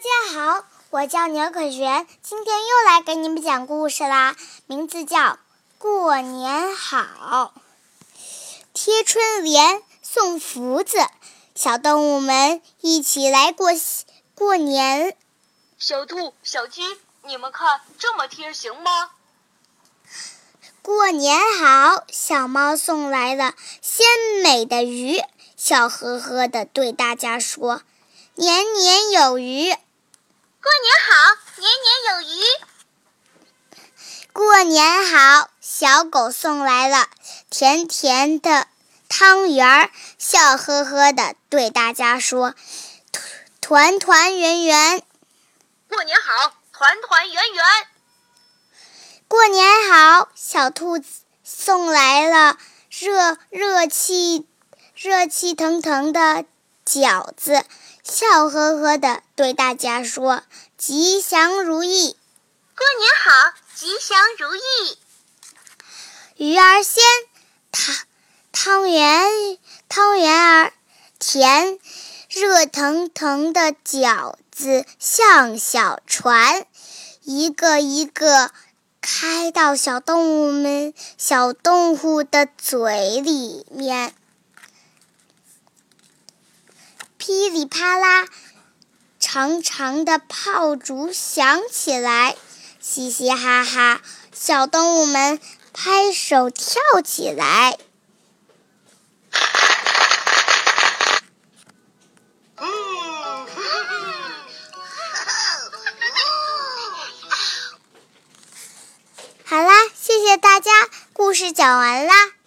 家好，我叫牛可璇，今天又来给你们讲故事啦，名字叫《过年好》。贴春联，送福字，小动物们一起来过过年。小兔、小鸡，你们看这么贴行吗？过年好，小猫送来了鲜美的鱼，笑呵呵地对大家说：“年年有余。”过年好，年年有余。过年好，小狗送来了甜甜的汤圆儿，笑呵呵地对大家说：“团团圆圆。”过年好，团团圆圆。过年好，小兔子送来了热热气热气腾腾的饺子。笑呵呵地对大家说：“吉祥如意，过年好，吉祥如意。”鱼儿鲜，汤汤圆汤圆儿甜，热腾腾的饺子像小船，一个一个开到小动物们小动物的嘴里面。噼里啪啦，长长的炮竹响起来，嘻嘻哈哈，小动物们拍手跳起来。好啦，谢谢大家，故事讲完啦。